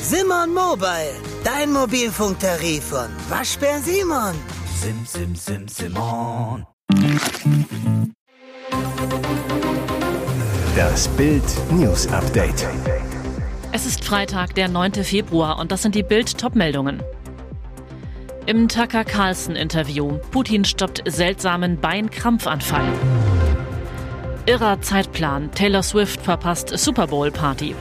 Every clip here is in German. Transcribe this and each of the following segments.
Simon Mobile, dein Mobilfunktarif von Waschbär Simon. Sim, sim, sim, Simon. Das Bild News Update. Es ist Freitag, der 9. Februar und das sind die Bild Topmeldungen. Im Tucker Carlson Interview. Putin stoppt seltsamen Beinkrampfanfall. Irrer Zeitplan. Taylor Swift verpasst Super Bowl Party.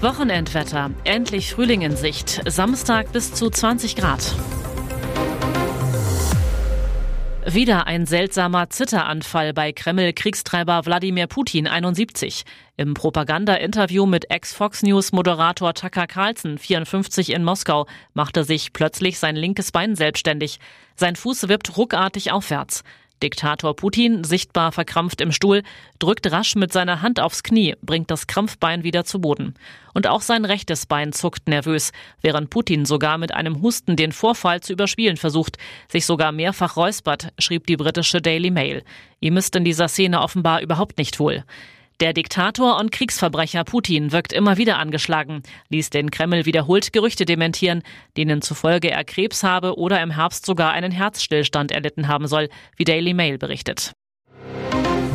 Wochenendwetter. Endlich Frühling in Sicht. Samstag bis zu 20 Grad. Wieder ein seltsamer Zitteranfall bei Kreml-Kriegstreiber Wladimir Putin 71. Im Propaganda-Interview mit Ex-Fox News-Moderator Tucker Carlson 54 in Moskau machte sich plötzlich sein linkes Bein selbstständig. Sein Fuß wippt ruckartig aufwärts. Diktator Putin, sichtbar verkrampft im Stuhl, drückt rasch mit seiner Hand aufs Knie, bringt das Krampfbein wieder zu Boden. Und auch sein rechtes Bein zuckt nervös, während Putin sogar mit einem Husten den Vorfall zu überspielen versucht, sich sogar mehrfach räuspert, schrieb die britische Daily Mail. Ihm ist in dieser Szene offenbar überhaupt nicht wohl. Der Diktator und Kriegsverbrecher Putin wirkt immer wieder angeschlagen, ließ den Kreml wiederholt Gerüchte dementieren, denen zufolge er Krebs habe oder im Herbst sogar einen Herzstillstand erlitten haben soll, wie Daily Mail berichtet.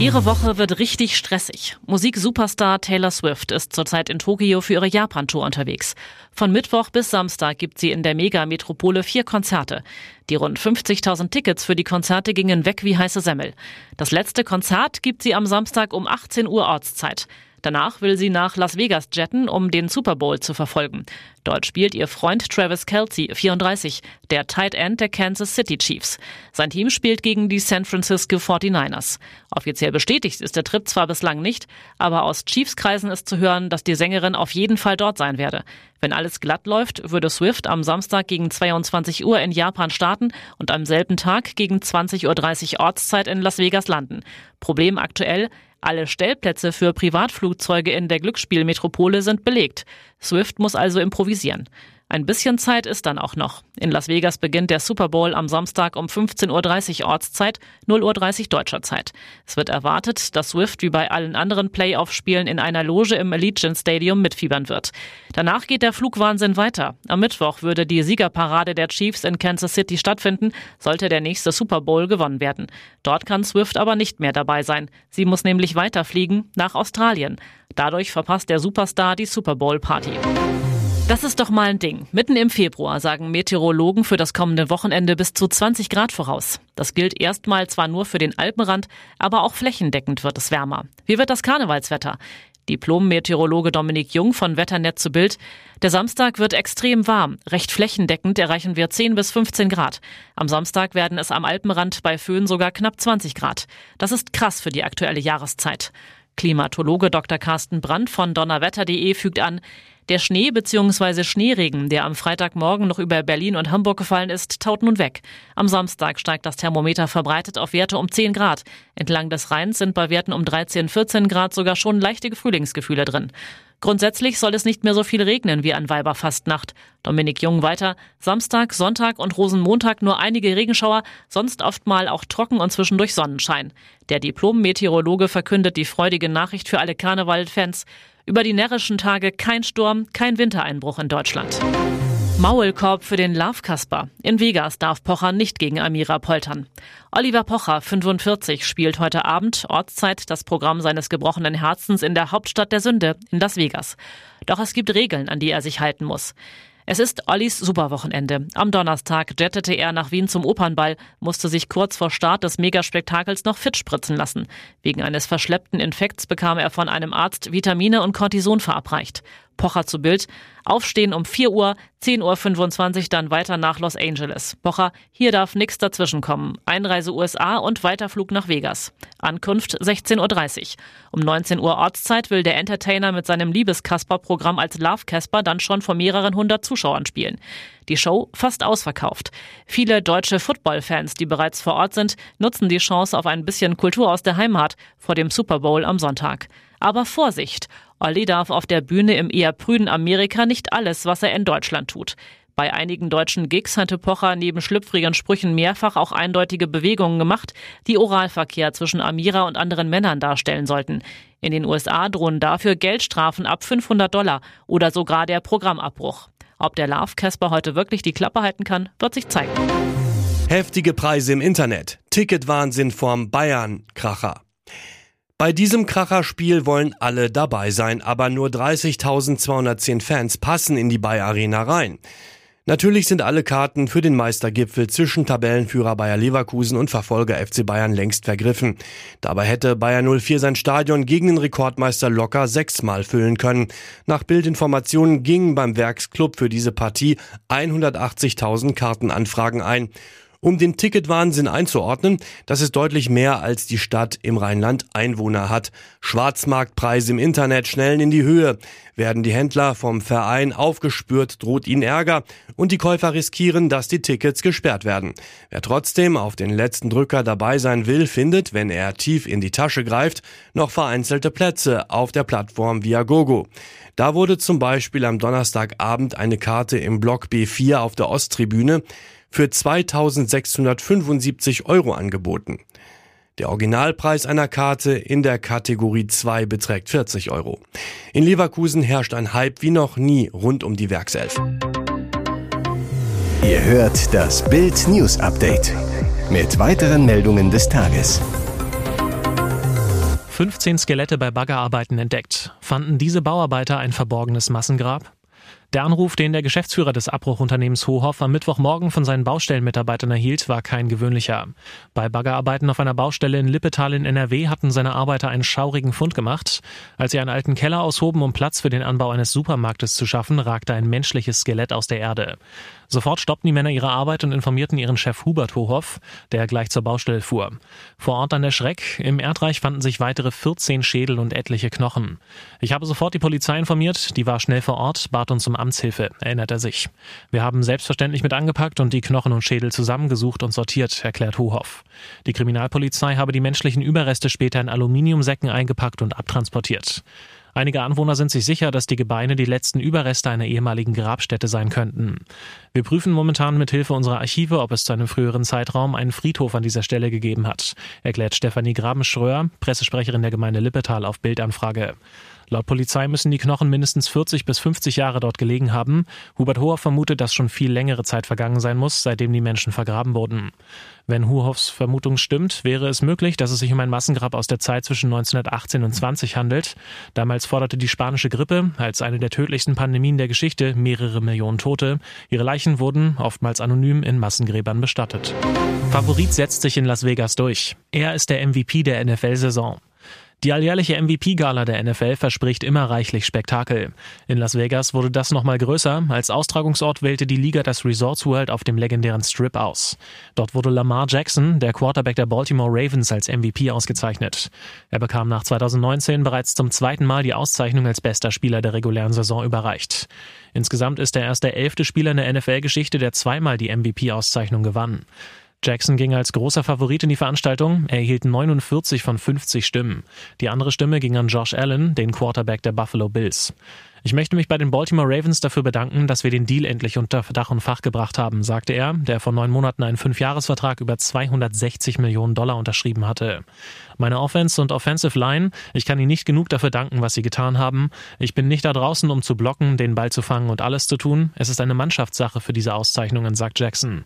Ihre Woche wird richtig stressig. Musik-Superstar Taylor Swift ist zurzeit in Tokio für ihre Japan-Tour unterwegs. Von Mittwoch bis Samstag gibt sie in der Megametropole vier Konzerte. Die rund 50.000 Tickets für die Konzerte gingen weg wie heiße Semmel. Das letzte Konzert gibt sie am Samstag um 18 Uhr Ortszeit. Danach will sie nach Las Vegas jetten, um den Super Bowl zu verfolgen. Dort spielt ihr Freund Travis Kelsey, 34, der Tight End der Kansas City Chiefs. Sein Team spielt gegen die San Francisco 49ers. Offiziell bestätigt ist der Trip zwar bislang nicht, aber aus Chiefs-Kreisen ist zu hören, dass die Sängerin auf jeden Fall dort sein werde. Wenn alles glatt läuft, würde Swift am Samstag gegen 22 Uhr in Japan starten und am selben Tag gegen 20.30 Uhr Ortszeit in Las Vegas landen. Problem aktuell, alle Stellplätze für Privatflugzeuge in der Glücksspielmetropole sind belegt. Swift muss also improvisieren. Ein bisschen Zeit ist dann auch noch. In Las Vegas beginnt der Super Bowl am Samstag um 15.30 Uhr Ortszeit, 0.30 Uhr deutscher Zeit. Es wird erwartet, dass Swift wie bei allen anderen Playoff-Spielen in einer Loge im Allegiant Stadium mitfiebern wird. Danach geht der Flugwahnsinn weiter. Am Mittwoch würde die Siegerparade der Chiefs in Kansas City stattfinden, sollte der nächste Super Bowl gewonnen werden. Dort kann Swift aber nicht mehr dabei sein. Sie muss nämlich weiterfliegen nach Australien. Dadurch verpasst der Superstar die Super Bowl Party. Das ist doch mal ein Ding. Mitten im Februar sagen Meteorologen für das kommende Wochenende bis zu 20 Grad voraus. Das gilt erstmal zwar nur für den Alpenrand, aber auch flächendeckend wird es wärmer. Wie wird das Karnevalswetter? Diplom-Meteorologe Dominik Jung von Wetternet zu Bild. Der Samstag wird extrem warm. Recht flächendeckend erreichen wir 10 bis 15 Grad. Am Samstag werden es am Alpenrand bei Föhn sogar knapp 20 Grad. Das ist krass für die aktuelle Jahreszeit. Klimatologe Dr. Carsten Brandt von donnerwetter.de fügt an, der Schnee bzw. Schneeregen, der am Freitagmorgen noch über Berlin und Hamburg gefallen ist, taut nun weg. Am Samstag steigt das Thermometer verbreitet auf Werte um 10 Grad. Entlang des Rheins sind bei Werten um 13, 14 Grad sogar schon leichte Frühlingsgefühle drin. Grundsätzlich soll es nicht mehr so viel regnen wie an Weiberfastnacht. Dominik Jung weiter. Samstag, Sonntag und Rosenmontag nur einige Regenschauer, sonst oft mal auch trocken und zwischendurch Sonnenschein. Der Diplom-Meteorologe verkündet die freudige Nachricht für alle Karnevalfans. Über die närrischen Tage kein Sturm, kein Wintereinbruch in Deutschland. Maulkorb für den Love Kasper. In Vegas darf Pocher nicht gegen Amira poltern. Oliver Pocher, 45, spielt heute Abend Ortszeit das Programm seines gebrochenen Herzens in der Hauptstadt der Sünde, in Las Vegas. Doch es gibt Regeln, an die er sich halten muss. Es ist Ollis Superwochenende. Am Donnerstag jettete er nach Wien zum Opernball, musste sich kurz vor Start des Megaspektakels noch fit spritzen lassen. Wegen eines verschleppten Infekts bekam er von einem Arzt Vitamine und Cortison verabreicht. Pocher zu Bild. Aufstehen um 4 Uhr, 10.25 Uhr dann weiter nach Los Angeles. Pocher, hier darf nichts dazwischenkommen. Einreise USA und Weiterflug nach Vegas. Ankunft 16.30 Uhr. Um 19 Uhr Ortszeit will der Entertainer mit seinem Liebeskasper-Programm als Love Casper dann schon vor mehreren hundert Zuschauern spielen. Die Show fast ausverkauft. Viele deutsche Football-Fans, die bereits vor Ort sind, nutzen die Chance auf ein bisschen Kultur aus der Heimat vor dem Super Bowl am Sonntag. Aber Vorsicht! Olli darf auf der Bühne im eher prüden Amerika nicht alles, was er in Deutschland tut. Bei einigen deutschen Gigs hatte Pocher neben schlüpfrigen Sprüchen mehrfach auch eindeutige Bewegungen gemacht, die Oralverkehr zwischen Amira und anderen Männern darstellen sollten. In den USA drohen dafür Geldstrafen ab 500 Dollar oder sogar der Programmabbruch. Ob der Love Casper heute wirklich die Klappe halten kann, wird sich zeigen. Heftige Preise im Internet. Ticketwahnsinn vorm Bayern-Kracher. Bei diesem Kracherspiel wollen alle dabei sein, aber nur 30.210 Fans passen in die Bayer Arena rein. Natürlich sind alle Karten für den Meistergipfel zwischen Tabellenführer Bayer Leverkusen und Verfolger FC Bayern längst vergriffen. Dabei hätte Bayer 04 sein Stadion gegen den Rekordmeister locker sechsmal füllen können. Nach Bildinformationen gingen beim Werksclub für diese Partie 180.000 Kartenanfragen ein. Um den Ticketwahnsinn einzuordnen, das ist deutlich mehr als die Stadt im Rheinland Einwohner hat. Schwarzmarktpreise im Internet schnellen in die Höhe. Werden die Händler vom Verein aufgespürt, droht ihnen Ärger und die Käufer riskieren, dass die Tickets gesperrt werden. Wer trotzdem auf den letzten Drücker dabei sein will, findet, wenn er tief in die Tasche greift, noch vereinzelte Plätze auf der Plattform Viagogo. Da wurde zum Beispiel am Donnerstagabend eine Karte im Block B4 auf der Osttribüne für 2675 Euro angeboten. Der Originalpreis einer Karte in der Kategorie 2 beträgt 40 Euro. In Leverkusen herrscht ein Hype wie noch nie rund um die Werkself. Ihr hört das Bild News Update mit weiteren Meldungen des Tages. 15 Skelette bei Baggerarbeiten entdeckt. Fanden diese Bauarbeiter ein verborgenes Massengrab? Der Anruf, den der Geschäftsführer des Abbruchunternehmens Hohoff am Mittwochmorgen von seinen Baustellenmitarbeitern erhielt, war kein gewöhnlicher. Bei Baggerarbeiten auf einer Baustelle in Lippetal in NRW hatten seine Arbeiter einen schaurigen Fund gemacht. Als sie einen alten Keller aushoben, um Platz für den Anbau eines Supermarktes zu schaffen, ragte ein menschliches Skelett aus der Erde. Sofort stoppten die Männer ihre Arbeit und informierten ihren Chef Hubert Hohoff, der gleich zur Baustelle fuhr. Vor Ort an der Schreck, im Erdreich fanden sich weitere 14 Schädel und etliche Knochen. Ich habe sofort die Polizei informiert, die war schnell vor Ort, bat uns um Amtshilfe, erinnert er sich. Wir haben selbstverständlich mit angepackt und die Knochen und Schädel zusammengesucht und sortiert, erklärt Hohoff. Die Kriminalpolizei habe die menschlichen Überreste später in Aluminiumsäcken eingepackt und abtransportiert. Einige Anwohner sind sich sicher, dass die Gebeine die letzten Überreste einer ehemaligen Grabstätte sein könnten. Wir prüfen momentan mit Hilfe unserer Archive, ob es zu einem früheren Zeitraum einen Friedhof an dieser Stelle gegeben hat, erklärt Stefanie Grabenschröer, Pressesprecherin der Gemeinde Lippetal auf Bildanfrage. Laut Polizei müssen die Knochen mindestens 40 bis 50 Jahre dort gelegen haben. Hubert Hoher vermutet, dass schon viel längere Zeit vergangen sein muss, seitdem die Menschen vergraben wurden. Wenn Huhoffs Vermutung stimmt, wäre es möglich, dass es sich um ein Massengrab aus der Zeit zwischen 1918 und 20 handelt. Damals forderte die spanische Grippe, als eine der tödlichsten Pandemien der Geschichte, mehrere Millionen Tote. Ihre Leichen wurden, oftmals anonym, in Massengräbern bestattet. Favorit setzt sich in Las Vegas durch. Er ist der MVP der NFL-Saison. Die alljährliche MVP-Gala der NFL verspricht immer reichlich Spektakel. In Las Vegas wurde das nochmal größer. Als Austragungsort wählte die Liga das Resorts World auf dem legendären Strip aus. Dort wurde Lamar Jackson, der Quarterback der Baltimore Ravens, als MVP ausgezeichnet. Er bekam nach 2019 bereits zum zweiten Mal die Auszeichnung als bester Spieler der regulären Saison überreicht. Insgesamt ist er erst der elfte Spieler in der NFL-Geschichte, der zweimal die MVP-Auszeichnung gewann. Jackson ging als großer Favorit in die Veranstaltung. Er erhielt 49 von 50 Stimmen. Die andere Stimme ging an Josh Allen, den Quarterback der Buffalo Bills. Ich möchte mich bei den Baltimore Ravens dafür bedanken, dass wir den Deal endlich unter Dach und Fach gebracht haben, sagte er, der vor neun Monaten einen Fünfjahresvertrag über 260 Millionen Dollar unterschrieben hatte. Meine Offense und Offensive Line, ich kann Ihnen nicht genug dafür danken, was Sie getan haben. Ich bin nicht da draußen, um zu blocken, den Ball zu fangen und alles zu tun. Es ist eine Mannschaftssache für diese Auszeichnungen, sagt Jackson.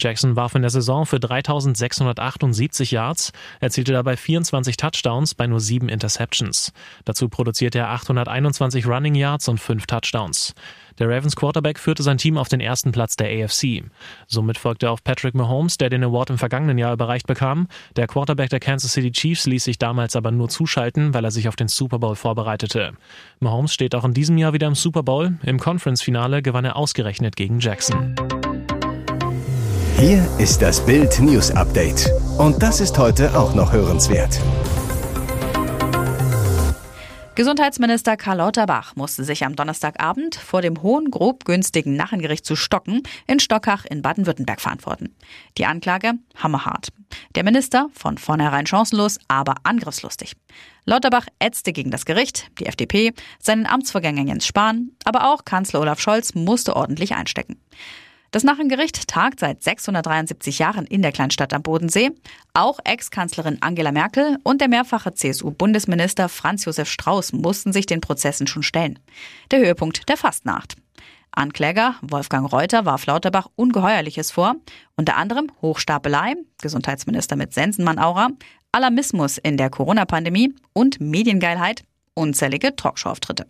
Jackson warf in der Saison für 3678 Yards, erzielte dabei 24 Touchdowns bei nur sieben Interceptions. Dazu produzierte er 821 Running Yards und fünf Touchdowns. Der Ravens Quarterback führte sein Team auf den ersten Platz der AFC. Somit folgte er auf Patrick Mahomes, der den Award im vergangenen Jahr überreicht bekam. Der Quarterback der Kansas City Chiefs ließ sich damals aber nur zuschalten, weil er sich auf den Super Bowl vorbereitete. Mahomes steht auch in diesem Jahr wieder im Super Bowl. Im Conference-Finale gewann er ausgerechnet gegen Jackson. Hier ist das Bild News Update. Und das ist heute auch noch hörenswert. Gesundheitsminister Karl Lauterbach musste sich am Donnerstagabend vor dem hohen, grob günstigen Nachengericht zu Stocken in Stockach in Baden-Württemberg verantworten. Die Anklage hammerhart. Der Minister von vornherein chancenlos, aber angriffslustig. Lauterbach ätzte gegen das Gericht, die FDP, seinen Amtsvorgänger Jens Spahn, aber auch Kanzler Olaf Scholz musste ordentlich einstecken. Das Nachengericht tagt seit 673 Jahren in der Kleinstadt am Bodensee. Auch Ex-Kanzlerin Angela Merkel und der mehrfache CSU-Bundesminister Franz Josef Strauß mussten sich den Prozessen schon stellen. Der Höhepunkt der Fastnacht. Ankläger Wolfgang Reuter warf Lauterbach Ungeheuerliches vor, unter anderem Hochstapelei, Gesundheitsminister mit Sensenmann-Aura, Alarmismus in der Corona-Pandemie und Mediengeilheit, unzählige Talkshow-Auftritte.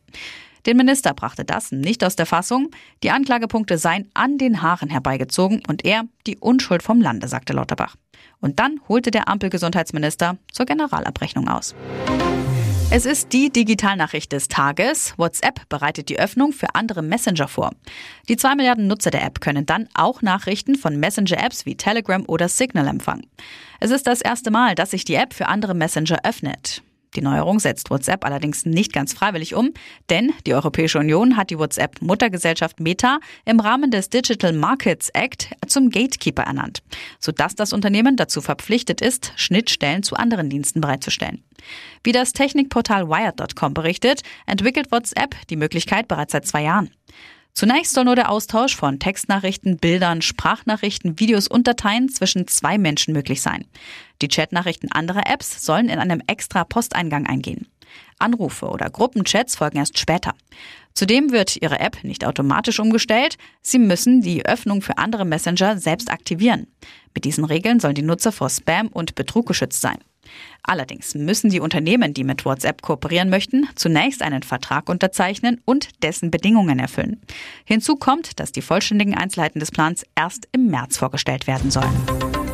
Den Minister brachte das nicht aus der Fassung. Die Anklagepunkte seien an den Haaren herbeigezogen und er die Unschuld vom Lande, sagte Lauterbach. Und dann holte der Ampelgesundheitsminister zur Generalabrechnung aus. Es ist die Digitalnachricht des Tages. WhatsApp bereitet die Öffnung für andere Messenger vor. Die zwei Milliarden Nutzer der App können dann auch Nachrichten von Messenger-Apps wie Telegram oder Signal empfangen. Es ist das erste Mal, dass sich die App für andere Messenger öffnet. Die Neuerung setzt WhatsApp allerdings nicht ganz freiwillig um, denn die Europäische Union hat die WhatsApp-Muttergesellschaft Meta im Rahmen des Digital Markets Act zum Gatekeeper ernannt, sodass das Unternehmen dazu verpflichtet ist, Schnittstellen zu anderen Diensten bereitzustellen. Wie das Technikportal Wired.com berichtet, entwickelt WhatsApp die Möglichkeit bereits seit zwei Jahren. Zunächst soll nur der Austausch von Textnachrichten, Bildern, Sprachnachrichten, Videos und Dateien zwischen zwei Menschen möglich sein. Die Chatnachrichten anderer Apps sollen in einem extra Posteingang eingehen. Anrufe oder Gruppenchats folgen erst später. Zudem wird Ihre App nicht automatisch umgestellt. Sie müssen die Öffnung für andere Messenger selbst aktivieren. Mit diesen Regeln sollen die Nutzer vor Spam und Betrug geschützt sein. Allerdings müssen die Unternehmen, die mit WhatsApp kooperieren möchten, zunächst einen Vertrag unterzeichnen und dessen Bedingungen erfüllen. Hinzu kommt, dass die vollständigen Einzelheiten des Plans erst im März vorgestellt werden sollen.